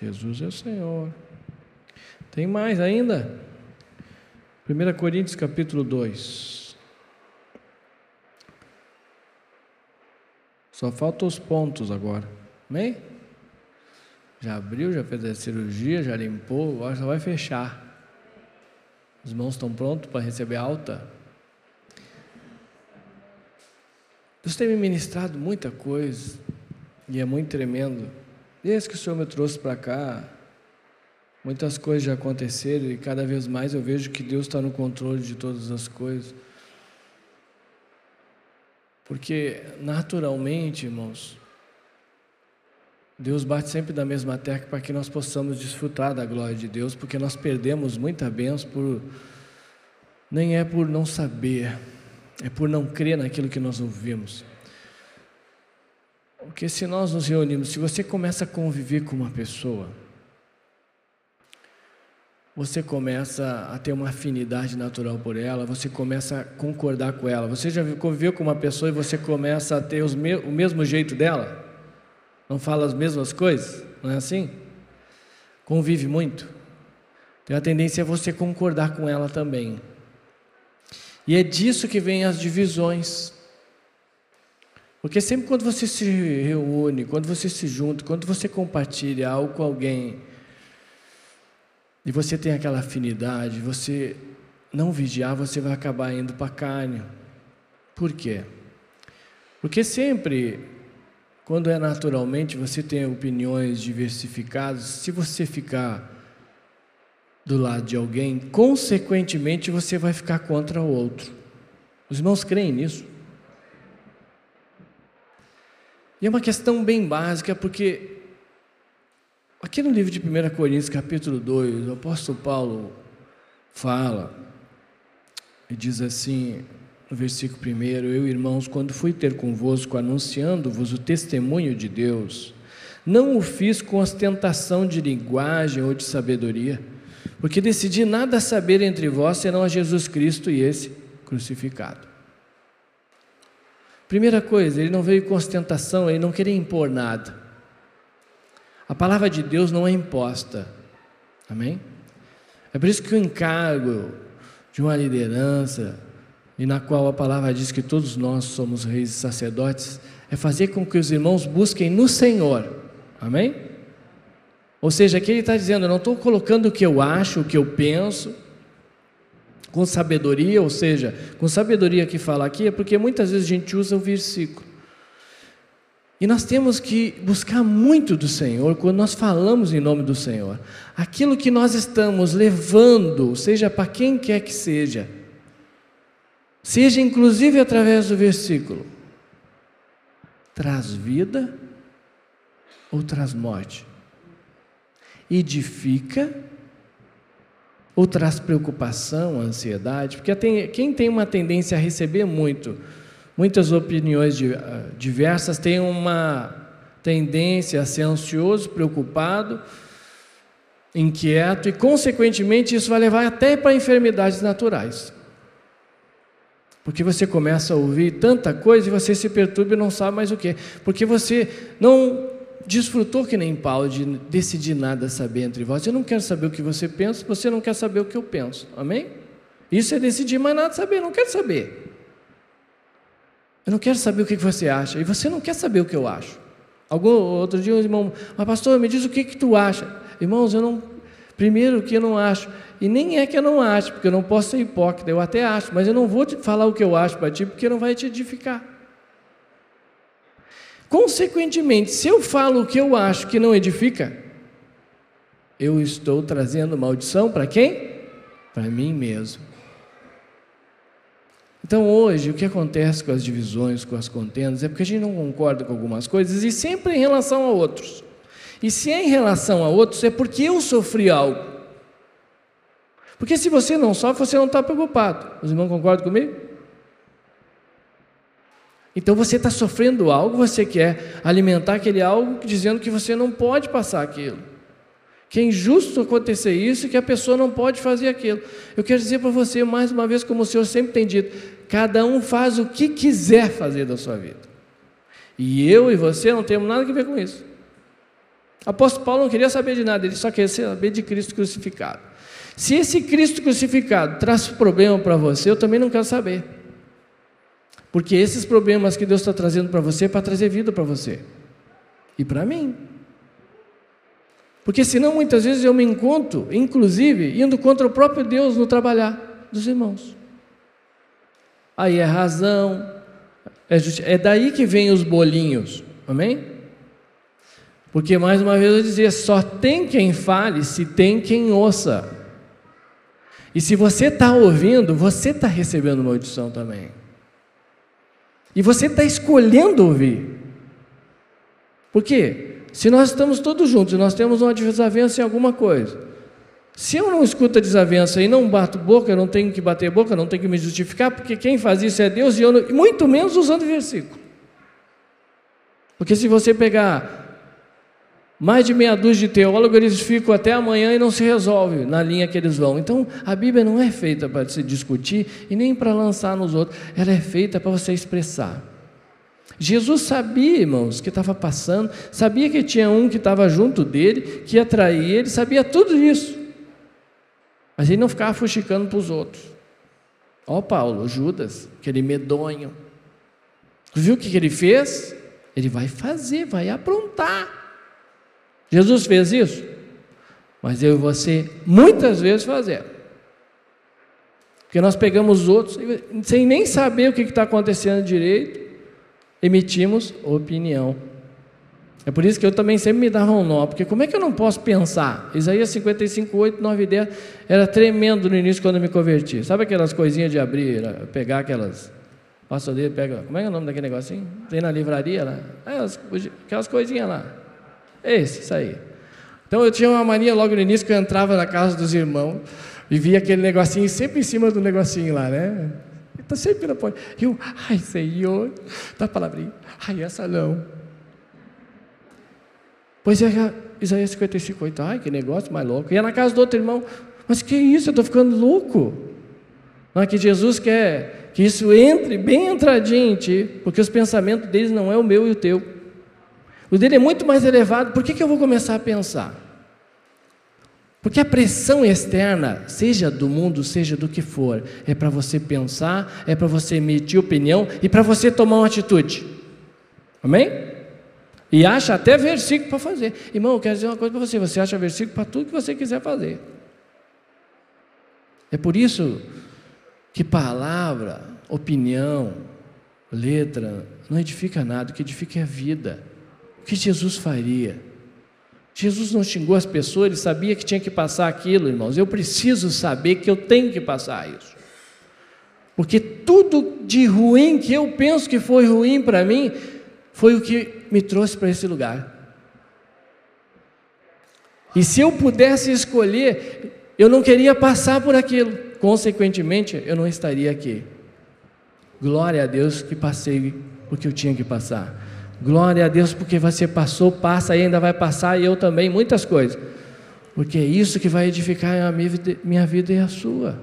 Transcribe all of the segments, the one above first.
Jesus é o Senhor. Tem mais ainda? 1 Coríntios capítulo 2. Só faltam os pontos agora. Amém? Já abriu, já fez a cirurgia, já limpou, agora só vai fechar. Os irmãos estão prontos para receber alta? Deus tem me ministrado muita coisa e é muito tremendo. Desde que o Senhor me trouxe para cá, muitas coisas já aconteceram e cada vez mais eu vejo que Deus está no controle de todas as coisas. Porque naturalmente, irmãos, Deus bate sempre da mesma tecla para que nós possamos desfrutar da glória de Deus, porque nós perdemos muita bênção por nem é por não saber, é por não crer naquilo que nós ouvimos. Porque se nós nos reunimos, se você começa a conviver com uma pessoa, você começa a ter uma afinidade natural por ela, você começa a concordar com ela. Você já conviveu com uma pessoa e você começa a ter me o mesmo jeito dela? Não fala as mesmas coisas? Não é assim? Convive muito. Tem a tendência a você concordar com ela também. E é disso que vem as divisões. Porque sempre quando você se reúne, quando você se junta, quando você compartilha algo com alguém, e você tem aquela afinidade, você não vigiar, você vai acabar indo para a carne. Por quê? Porque sempre, quando é naturalmente, você tem opiniões diversificadas, se você ficar do lado de alguém, consequentemente você vai ficar contra o outro. Os irmãos creem nisso? E é uma questão bem básica, porque aqui no livro de 1 Coríntios, capítulo 2, o apóstolo Paulo fala e diz assim, no versículo 1: Eu, irmãos, quando fui ter convosco, anunciando-vos o testemunho de Deus, não o fiz com ostentação de linguagem ou de sabedoria porque decidi nada saber entre vós senão a Jesus Cristo e esse crucificado. Primeira coisa, ele não veio com ostentação, ele não queria impor nada. A palavra de Deus não é imposta. Amém? É por isso que o encargo de uma liderança, e na qual a palavra diz que todos nós somos reis e sacerdotes, é fazer com que os irmãos busquem no Senhor. Amém? Ou seja, aqui ele está dizendo: eu não estou colocando o que eu acho, o que eu penso, com sabedoria, ou seja, com sabedoria que fala aqui, é porque muitas vezes a gente usa o versículo. E nós temos que buscar muito do Senhor quando nós falamos em nome do Senhor. Aquilo que nós estamos levando, seja para quem quer que seja, seja inclusive através do versículo, traz vida ou traz morte? edifica ou traz preocupação, ansiedade? Porque tem, quem tem uma tendência a receber muito, muitas opiniões uh, diversas, tem uma tendência a ser ansioso, preocupado, inquieto, e consequentemente isso vai levar até para enfermidades naturais. Porque você começa a ouvir tanta coisa e você se perturba e não sabe mais o que. Porque você não desfrutou que nem Paulo de decidir nada saber entre vós. Eu não quero saber o que você pensa, você não quer saber o que eu penso. Amém? Isso é decidir mais nada saber, não quero saber. Eu não quero saber o que você acha, e você não quer saber o que eu acho. Algum outro dia, um irmão, mas pastor, me diz o que, que tu acha. Irmãos, eu não. Primeiro que eu não acho, e nem é que eu não acho, porque eu não posso ser hipócrita, eu até acho, mas eu não vou te falar o que eu acho para ti, porque não vai te edificar. Consequentemente, se eu falo o que eu acho que não edifica, eu estou trazendo maldição para quem? Para mim mesmo. Então hoje o que acontece com as divisões, com as contendas, é porque a gente não concorda com algumas coisas e sempre em relação a outros. E se é em relação a outros, é porque eu sofri algo. Porque se você não sofre, você não está preocupado. Os irmãos concordam comigo? Então você está sofrendo algo, você quer alimentar aquele algo dizendo que você não pode passar aquilo. Que é injusto acontecer isso e que a pessoa não pode fazer aquilo. Eu quero dizer para você, mais uma vez, como o Senhor sempre tem dito: cada um faz o que quiser fazer da sua vida. E eu e você não temos nada a ver com isso. Apóstolo Paulo não queria saber de nada, ele só queria saber de Cristo crucificado. Se esse Cristo crucificado traz problema para você, eu também não quero saber. Porque esses problemas que Deus está trazendo para você é para trazer vida para você e para mim. Porque senão muitas vezes eu me encontro, inclusive, indo contra o próprio Deus no trabalhar dos irmãos. Aí é razão, é, é daí que vem os bolinhos, amém? Porque mais uma vez eu dizia, só tem quem fale se tem quem ouça. E se você está ouvindo, você está recebendo uma audição também. E você está escolhendo ouvir. Por quê? Se nós estamos todos juntos nós temos uma desavença em alguma coisa, se eu não escuto a desavença e não bato boca, eu não tenho que bater boca, não tenho que me justificar, porque quem faz isso é Deus, e eu não, muito menos usando versículo. Porque se você pegar mais de meia dúzia de teólogos, eles ficam até amanhã e não se resolve na linha que eles vão. Então, a Bíblia não é feita para se discutir e nem para lançar nos outros, ela é feita para você expressar. Jesus sabia, irmãos, que estava passando, sabia que tinha um que estava junto dele, que ia trair ele, sabia tudo isso. Mas ele não ficava fuxicando para os outros. Ó Paulo, Judas, aquele medonho. Viu o que, que ele fez? Ele vai fazer, vai aprontar. Jesus fez isso? Mas eu e você muitas vezes fazemos. Porque nós pegamos os outros, sem nem saber o que está acontecendo direito, emitimos opinião. É por isso que eu também sempre me dava um nó, porque como é que eu não posso pensar? Isaías 55, 8, 9 e 10 era tremendo no início quando eu me converti. Sabe aquelas coisinhas de abrir, pegar aquelas. Pastor dele pega. Como é é o nome daquele negocinho? Tem na livraria lá? É, aquelas coisinhas lá. Esse, isso aí. Então eu tinha uma mania logo no início que eu entrava na casa dos irmãos e via aquele negocinho sempre em cima do negocinho lá, né? Está sempre na porta. E eu, ai Senhor, dá palavrinha. Ai, essa não. Pois é, Isaías 55, 8. Ai, que negócio mais louco. Ia na casa do outro irmão. Mas que isso? Eu estou ficando louco. Não é que Jesus quer que isso entre bem entradinho em ti, porque os pensamentos deles não é o meu e o teu. O dele é muito mais elevado. Por que, que eu vou começar a pensar? Porque a pressão externa, seja do mundo, seja do que for, é para você pensar, é para você emitir opinião e para você tomar uma atitude. Amém? E acha até versículo para fazer. Irmão, eu quero dizer uma coisa para você: você acha versículo para tudo que você quiser fazer. É por isso que palavra, opinião, letra, não edifica nada, o que edifica é a vida. O que Jesus faria? Jesus não xingou as pessoas, ele sabia que tinha que passar aquilo, irmãos. Eu preciso saber que eu tenho que passar isso. Porque tudo de ruim que eu penso que foi ruim para mim, foi o que me trouxe para esse lugar. E se eu pudesse escolher, eu não queria passar por aquilo, consequentemente, eu não estaria aqui. Glória a Deus que passei o que eu tinha que passar. Glória a Deus, porque você passou, passa e ainda vai passar, e eu também, muitas coisas. Porque é isso que vai edificar a minha vida, e a sua.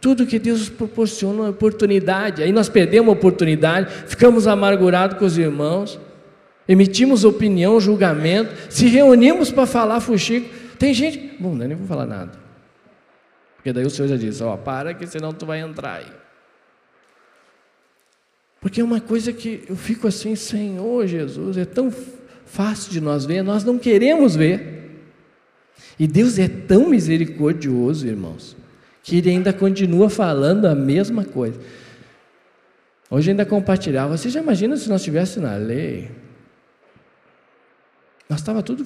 Tudo que Deus proporciona uma oportunidade. Aí nós perdemos a oportunidade, ficamos amargurados com os irmãos, emitimos opinião, julgamento, se reunimos para falar fuxico. Tem gente. Bom, nem vou falar nada. Porque daí o Senhor já disse: Ó, para que senão tu vai entrar aí. Porque é uma coisa que eu fico assim, Senhor Jesus, é tão fácil de nós ver, nós não queremos ver. E Deus é tão misericordioso, irmãos, que Ele ainda continua falando a mesma coisa. Hoje ainda compartilhava. Você já imagina se nós estivéssemos na lei? Nós estava tudo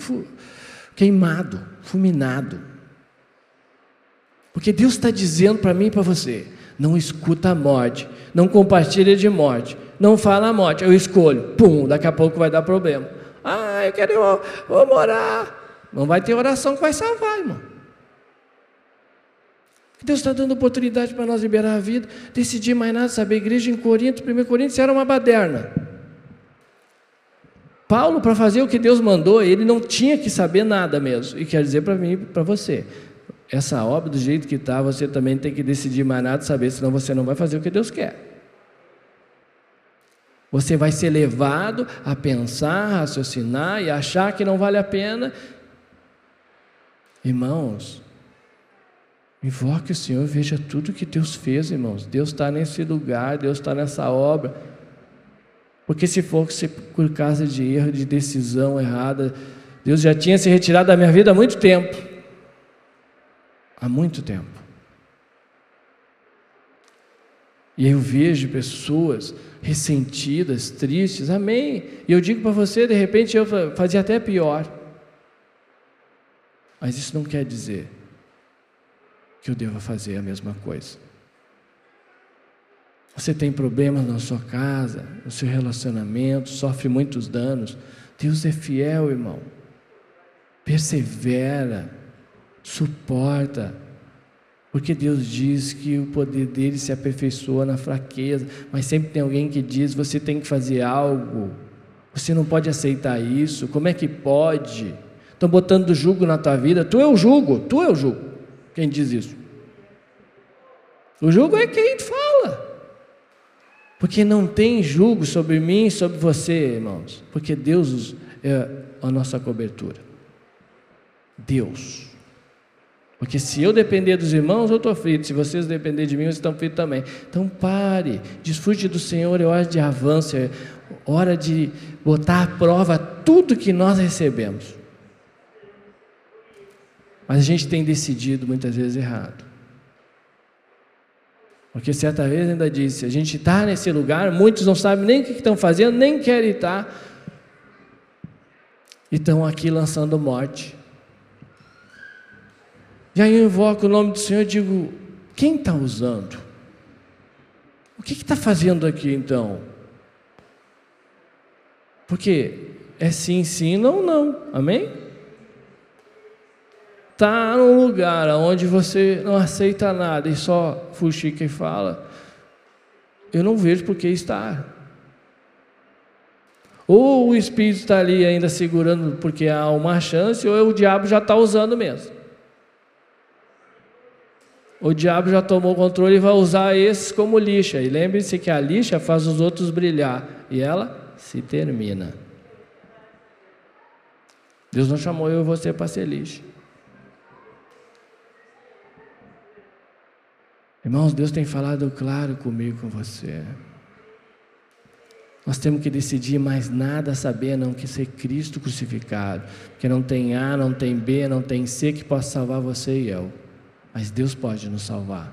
queimado, fulminado. Porque Deus está dizendo para mim e para você: não escuta a morte, não compartilha de morte, não fala a morte. Eu escolho, pum, daqui a pouco vai dar problema. Ah, eu quero, eu vou morar. Não vai ter oração que vai salvar, irmão. Deus está dando oportunidade para nós liberar a vida, decidir mais nada, saber. A igreja em Corinto, 1 Coríntios, era uma baderna. Paulo, para fazer o que Deus mandou, ele não tinha que saber nada mesmo. E quer dizer para mim, para você, essa obra do jeito que está, você também tem que decidir mais nada, saber, senão você não vai fazer o que Deus quer. Você vai ser levado a pensar, raciocinar e achar que não vale a pena. Irmãos, invoque o Senhor, veja tudo que Deus fez, irmãos. Deus está nesse lugar, Deus está nessa obra. Porque se fosse por causa de erro, de decisão errada, Deus já tinha se retirado da minha vida há muito tempo. Há muito tempo. E eu vejo pessoas ressentidas, tristes, amém. E eu digo para você, de repente eu fazia até pior. Mas isso não quer dizer que eu deva fazer a mesma coisa. Você tem problemas na sua casa, no seu relacionamento, sofre muitos danos. Deus é fiel, irmão. Persevera, suporta, porque Deus diz que o poder dele se aperfeiçoa na fraqueza, mas sempre tem alguém que diz: você tem que fazer algo, você não pode aceitar isso, como é que pode? Estão botando jugo na tua vida, tu é o jugo, tu é o jugo. Quem diz isso? O jugo é quem fala. Porque não tem jugo sobre mim e sobre você, irmãos, porque Deus é a nossa cobertura. Deus. Porque se eu depender dos irmãos, eu estou frito. Se vocês dependerem de mim, vocês estão fritos também. Então pare, desfrute do Senhor, é hora de avanço, é hora de botar à prova tudo que nós recebemos. Mas a gente tem decidido muitas vezes errado. Porque certa vez ainda disse: a gente está nesse lugar, muitos não sabem nem o que estão fazendo, nem querem estar, e estão aqui lançando morte. E aí eu invoco o nome do Senhor e digo: quem está usando? O que está fazendo aqui então? Porque é sim, sim, não, não. Amém? Está num lugar onde você não aceita nada e só fuxica e fala, eu não vejo por que estar. Ou o Espírito está ali ainda segurando porque há uma chance, ou o diabo já está usando mesmo. O diabo já tomou o controle e vai usar esses como lixa. E lembre-se que a lixa faz os outros brilhar e ela se termina. Deus não chamou eu e você para ser lixa. Irmãos, Deus tem falado claro comigo, com você. Nós temos que decidir mais nada saber, não que ser Cristo crucificado. Porque não tem A, não tem B, não tem C que possa salvar você e eu mas Deus pode nos salvar.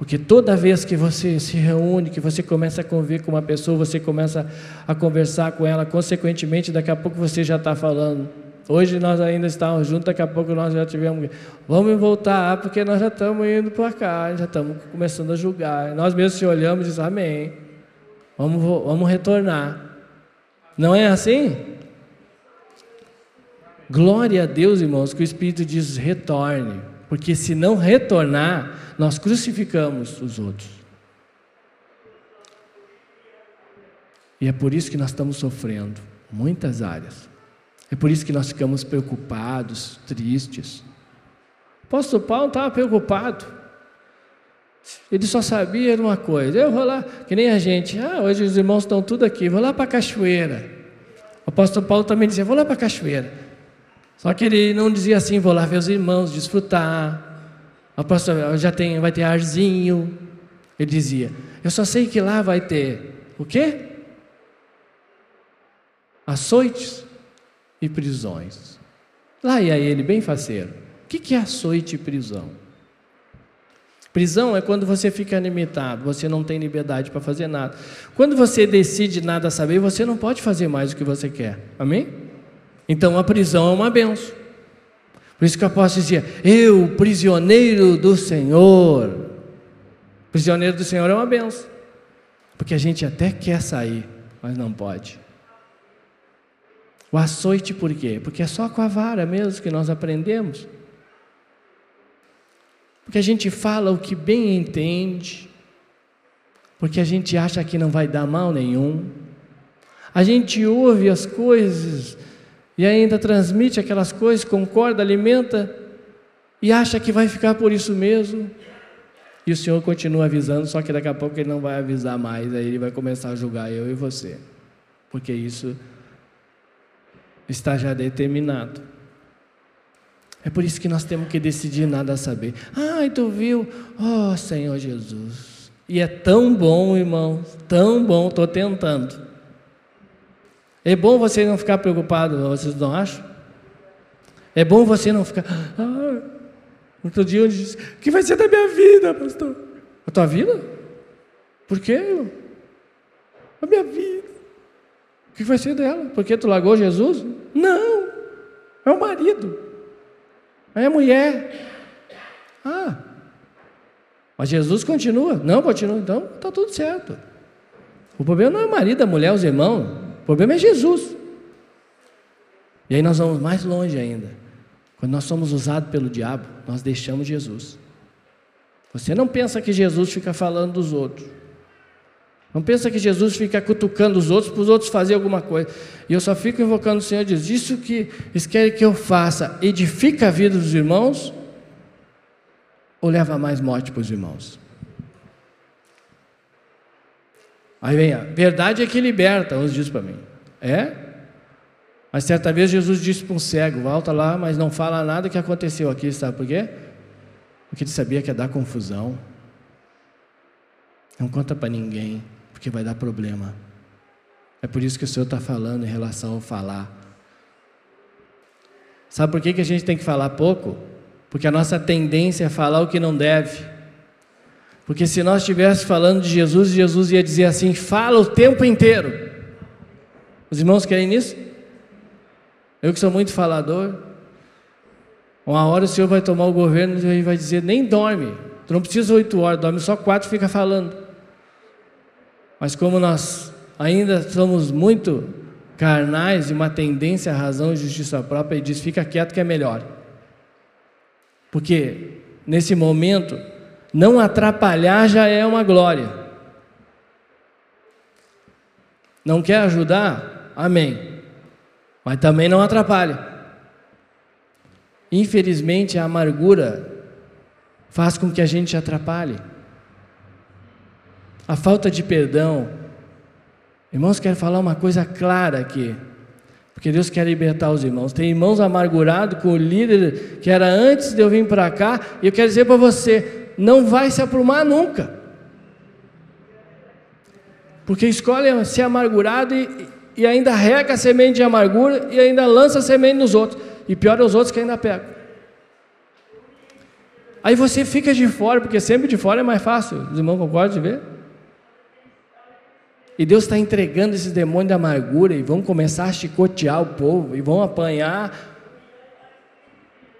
Porque toda vez que você se reúne, que você começa a conviver com uma pessoa, você começa a conversar com ela, consequentemente, daqui a pouco você já está falando. Hoje nós ainda estamos juntos, daqui a pouco nós já tivemos. Vamos voltar, porque nós já estamos indo para cá, já estamos começando a julgar. Nós mesmos se olhamos e dizemos, Amém. Vamos, vamos retornar. Não é assim? Glória a Deus, irmãos, que o Espírito diz: retorne, porque se não retornar, nós crucificamos os outros. E é por isso que nós estamos sofrendo, muitas áreas. É por isso que nós ficamos preocupados, tristes. O apóstolo Paulo estava preocupado. Ele só sabia uma coisa. Eu vou lá, que nem a gente. Ah, hoje os irmãos estão tudo aqui. Vou lá para a cachoeira. O apóstolo Paulo também dizia: Vou lá para a cachoeira. Só que ele não dizia assim, vou lá ver os irmãos, desfrutar. A próxima, já tem, vai ter arzinho. Ele dizia, eu só sei que lá vai ter o quê? Açoites e prisões. Lá ia ele, bem faceiro. O que é açoite e prisão? Prisão é quando você fica limitado, você não tem liberdade para fazer nada. Quando você decide nada saber, você não pode fazer mais o que você quer. Amém? Então a prisão é uma benção. Por isso que o apóstolo dizia: Eu, prisioneiro do Senhor. Prisioneiro do Senhor é uma benção. Porque a gente até quer sair, mas não pode. O açoite por quê? Porque é só com a vara mesmo que nós aprendemos. Porque a gente fala o que bem entende. Porque a gente acha que não vai dar mal nenhum. A gente ouve as coisas e ainda transmite aquelas coisas, concorda, alimenta e acha que vai ficar por isso mesmo. E o Senhor continua avisando, só que daqui a pouco ele não vai avisar mais, aí ele vai começar a julgar eu e você. Porque isso está já determinado. É por isso que nós temos que decidir nada a saber. Ai, tu viu? Oh, Senhor Jesus. E é tão bom, irmão, tão bom, estou tentando. É bom você não ficar preocupado, vocês não acham? É bom você não ficar. Ah, outro dia eu disse: O que vai ser da minha vida, pastor? A tua vida? Por quê? A minha vida. O que vai ser dela? Porque tu largou Jesus? Não. É o marido. É a mulher. Ah. Mas Jesus continua? Não, continua. Então está tudo certo. O problema não é o marido, a mulher, os irmãos. O problema é Jesus. E aí nós vamos mais longe ainda. Quando nós somos usados pelo diabo, nós deixamos Jesus. Você não pensa que Jesus fica falando dos outros. Não pensa que Jesus fica cutucando os outros para os outros fazer alguma coisa. E eu só fico invocando o Senhor e diz: Isso que eles querem que eu faça edifica a vida dos irmãos ou leva mais morte para os irmãos? Aí vem a verdade é que liberta, uns diz para mim. É? Mas certa vez Jesus disse para um cego: volta lá, mas não fala nada que aconteceu aqui, sabe por quê? Porque ele sabia que ia dar confusão. Não conta para ninguém, porque vai dar problema. É por isso que o Senhor está falando em relação ao falar. Sabe por que, que a gente tem que falar pouco? Porque a nossa tendência é falar o que não deve. Porque se nós estivéssemos falando de Jesus, Jesus ia dizer assim: fala o tempo inteiro. Os irmãos querem isso? Eu que sou muito falador. Uma hora o Senhor vai tomar o governo e vai dizer: nem dorme. Tu não precisa oito horas, dorme só quatro e fica falando. Mas como nós ainda somos muito carnais e uma tendência à razão e justiça própria, ele diz: fica quieto que é melhor. Porque nesse momento, não atrapalhar já é uma glória. Não quer ajudar? Amém mas também não atrapalha. Infelizmente, a amargura faz com que a gente atrapalhe. A falta de perdão. Irmãos, quero falar uma coisa clara aqui. Porque Deus quer libertar os irmãos. Tem irmãos amargurados com o líder que era antes de eu vir para cá. E eu quero dizer para você: não vai se aprumar nunca. Porque escolhe ser amargurado e, e ainda rega a semente de amargura e ainda lança a semente nos outros. E pior é os outros que ainda pegam. Aí você fica de fora, porque sempre de fora é mais fácil. Os irmãos concordam de ver? E Deus está entregando esses demônios de amargura e vão começar a chicotear o povo e vão apanhar.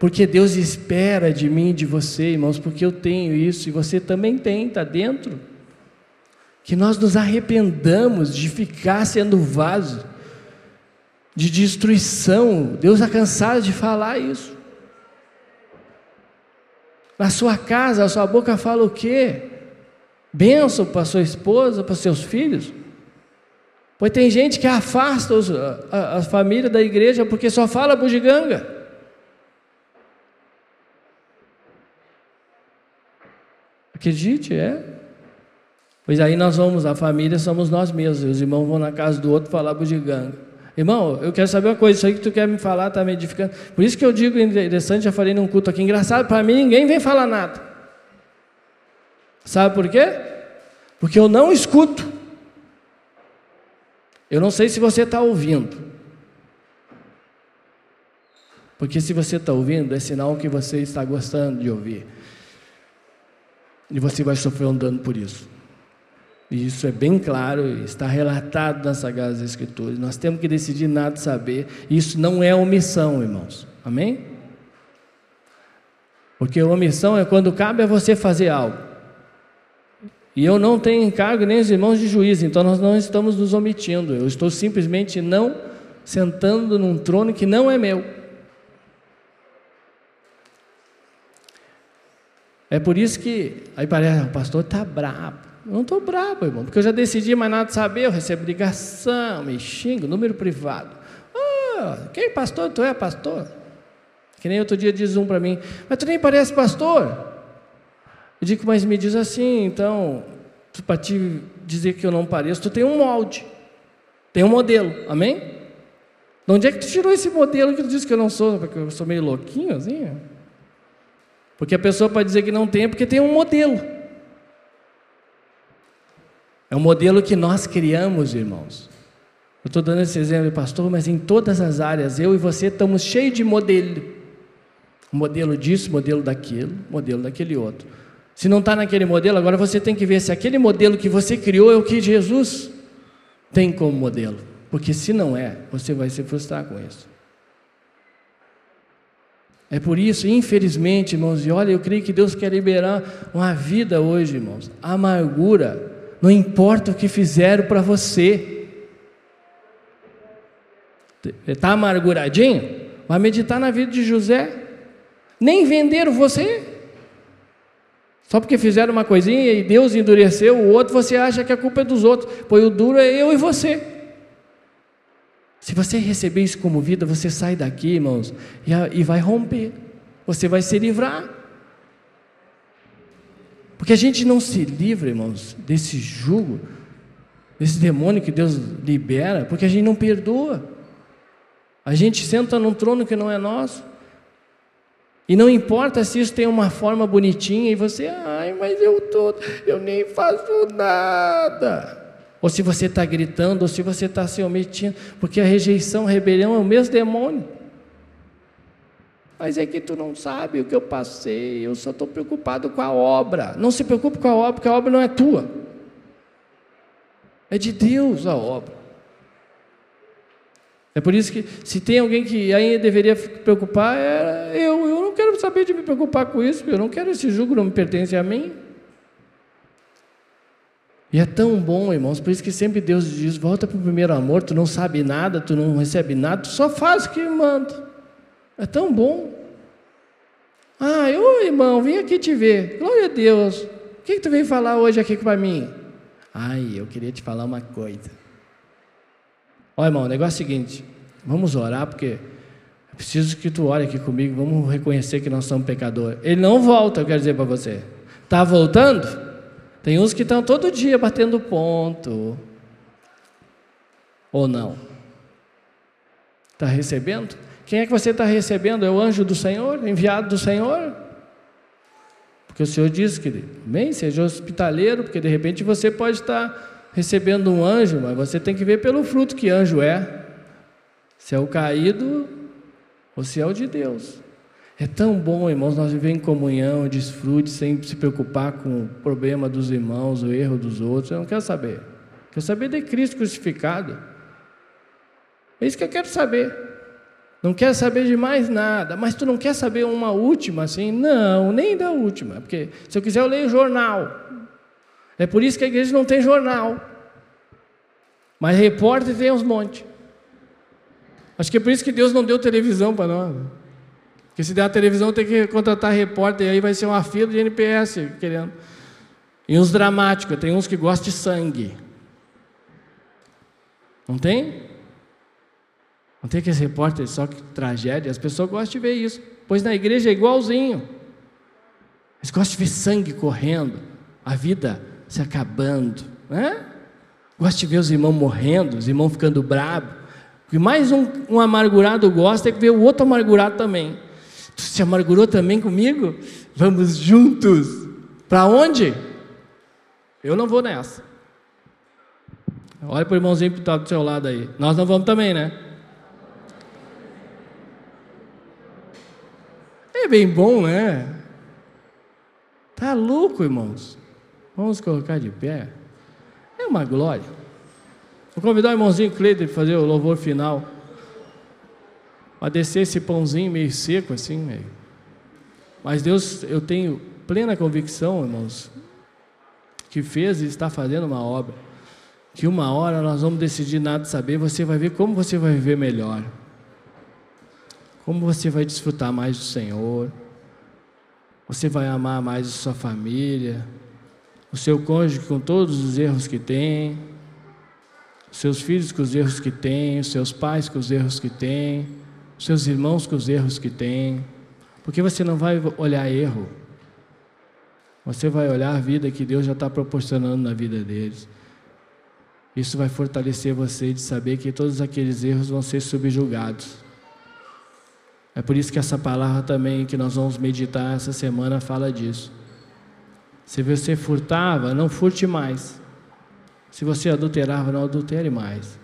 Porque Deus espera de mim de você, irmãos, porque eu tenho isso e você também tem, está dentro que nós nos arrependamos de ficar sendo vaso de destruição. Deus está cansado de falar isso. Na sua casa, a sua boca fala o quê? Bênção para sua esposa, para seus filhos? Pois tem gente que afasta os, a, a família da igreja porque só fala bugiganga. Acredite, é. Pois aí nós vamos, a família somos nós mesmos. Os irmãos vão na casa do outro falar bugiganga. Irmão, eu quero saber uma coisa, isso aí que tu quer me falar está me edificando. Por isso que eu digo interessante, já falei num culto aqui, engraçado, para mim ninguém vem falar nada. Sabe por quê? Porque eu não escuto. Eu não sei se você está ouvindo. Porque se você está ouvindo, é sinal que você está gostando de ouvir. E você vai sofrer um dano por isso. E isso é bem claro, está relatado nas Sagradas Escrituras. Nós temos que decidir nada saber. Isso não é omissão, irmãos. Amém? Porque omissão é quando cabe a você fazer algo. E eu não tenho encargo nem os irmãos de juízo, então nós não estamos nos omitindo. Eu estou simplesmente não sentando num trono que não é meu. É por isso que aí parece, ah, o pastor está bravo. Eu não estou bravo, irmão, porque eu já decidi mais nada saber, eu recebo ligação, me xingo, número privado. Ah, quem é pastor? Tu é pastor? Que nem outro dia diz um para mim, mas tu nem parece pastor. Eu digo, mas me diz assim, então, para te dizer que eu não pareço, tu tem um molde, tem um modelo, amém? De onde é que tu tirou esse modelo que tu diz que eu não sou, porque eu sou meio louquinho assim? Porque a pessoa pode dizer que não tem, é porque tem um modelo. É um modelo que nós criamos, irmãos. Eu estou dando esse exemplo, pastor, mas em todas as áreas, eu e você estamos cheios de modelo. Modelo disso, modelo daquilo, modelo daquele outro. Se não está naquele modelo, agora você tem que ver se aquele modelo que você criou é o que Jesus tem como modelo. Porque se não é, você vai se frustrar com isso. É por isso, infelizmente, irmãos, e olha, eu creio que Deus quer liberar uma vida hoje, irmãos. Amargura, não importa o que fizeram para você. Está amarguradinho? Vai meditar na vida de José. Nem venderam você. Só porque fizeram uma coisinha e Deus endureceu o outro, você acha que a culpa é dos outros. Pois o duro é eu e você. Se você receber isso como vida, você sai daqui, irmãos, e, vai romper. Você vai se livrar. Porque a gente não se livra, irmãos, desse jugo, desse demônio que Deus libera, porque a gente não perdoa. A gente senta num trono que não é nosso. E não importa se isso tem uma forma bonitinha e você, ai, mas eu tô, eu nem faço nada. Ou se você está gritando, ou se você está se omitindo, porque a rejeição, a rebelião é o mesmo demônio. Mas é que tu não sabe o que eu passei, eu só estou preocupado com a obra. Não se preocupe com a obra, porque a obra não é tua. É de Deus a obra. É por isso que, se tem alguém que ainda deveria preocupar, é eu. Eu não quero saber de me preocupar com isso, eu não quero esse jugo, não me pertence a mim. E é tão bom, irmãos, por isso que sempre Deus diz: volta para o primeiro amor, tu não sabe nada, tu não recebe nada, tu só faz o que manda. É tão bom. Ah, ô irmão, vim aqui te ver. Glória a Deus. O que, que tu veio falar hoje aqui para mim? Ai, eu queria te falar uma coisa. Olha, irmão, o negócio é o seguinte: vamos orar, porque é preciso que tu ore aqui comigo, vamos reconhecer que nós somos pecadores. Ele não volta, eu quero dizer para você. Está voltando? Tem uns que estão todo dia batendo ponto. Ou não? Está recebendo? Quem é que você está recebendo? É o anjo do Senhor, enviado do Senhor? Porque o Senhor diz que, bem, seja hospitaleiro, porque de repente você pode estar recebendo um anjo, mas você tem que ver pelo fruto que anjo é. Se é o caído ou se é o de Deus. É tão bom, irmãos, nós viver em comunhão, desfrute, sem se preocupar com o problema dos irmãos, o erro dos outros. Eu não quero saber. Quero saber de Cristo crucificado. É isso que eu quero saber. Não quero saber de mais nada. Mas tu não quer saber uma última assim? Não, nem da última. Porque se eu quiser, eu leio jornal. É por isso que a igreja não tem jornal. Mas repórter tem uns montes. Acho que é por isso que Deus não deu televisão para nós. Porque se der a televisão, tem que contratar repórter, e aí vai ser uma fila de NPS querendo. E uns dramáticos, tem uns que gostam de sangue. Não tem? Não tem aqueles repórteres só que tragédia? As pessoas gostam de ver isso. Pois na igreja é igualzinho. Eles gostam de ver sangue correndo, a vida se acabando. Né? Gosta de ver os irmãos morrendo, os irmãos ficando bravos. O que mais um, um amargurado gosta é ver o outro amargurado também. Se amargurou também comigo? Vamos juntos. Para onde? Eu não vou nessa. Olha para o irmãozinho que está do seu lado aí. Nós não vamos também, né? É bem bom, né? Tá louco, irmãos. Vamos colocar de pé. É uma glória. Vou convidar o irmãozinho Cleiton para fazer o louvor final. Para descer esse pãozinho meio seco assim, meio. Mas Deus, eu tenho plena convicção, irmãos, que fez e está fazendo uma obra. Que uma hora nós vamos decidir nada saber, você vai ver como você vai viver melhor. Como você vai desfrutar mais do Senhor. Você vai amar mais a sua família o seu cônjuge com todos os erros que tem, os seus filhos com os erros que tem, os seus pais com os erros que tem, os seus irmãos com os erros que tem, porque você não vai olhar erro. Você vai olhar a vida que Deus já está proporcionando na vida deles. Isso vai fortalecer você de saber que todos aqueles erros vão ser subjugados. É por isso que essa palavra também que nós vamos meditar essa semana fala disso. Se você furtava, não furte mais. Se você adulterava, não adultere mais.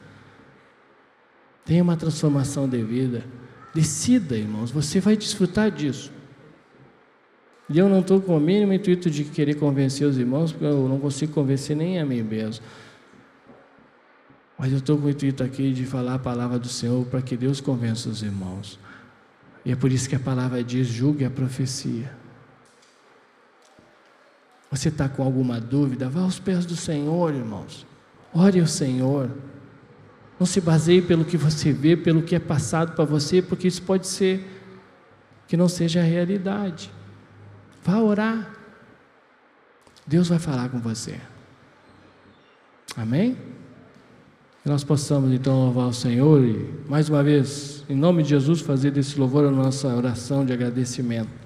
Tenha uma transformação de vida. Decida, irmãos, você vai desfrutar disso. E eu não estou com o mínimo intuito de querer convencer os irmãos, porque eu não consigo convencer nem a mim mesmo. Mas eu estou com o intuito aqui de falar a palavra do Senhor para que Deus convença os irmãos. E é por isso que a palavra diz: julgue a profecia. Você está com alguma dúvida? Vá aos pés do Senhor, irmãos. Ore ao Senhor. Não se baseie pelo que você vê, pelo que é passado para você, porque isso pode ser que não seja a realidade. Vá orar. Deus vai falar com você. Amém? Que nós possamos então louvar o Senhor e, mais uma vez, em nome de Jesus, fazer desse louvor a nossa oração de agradecimento.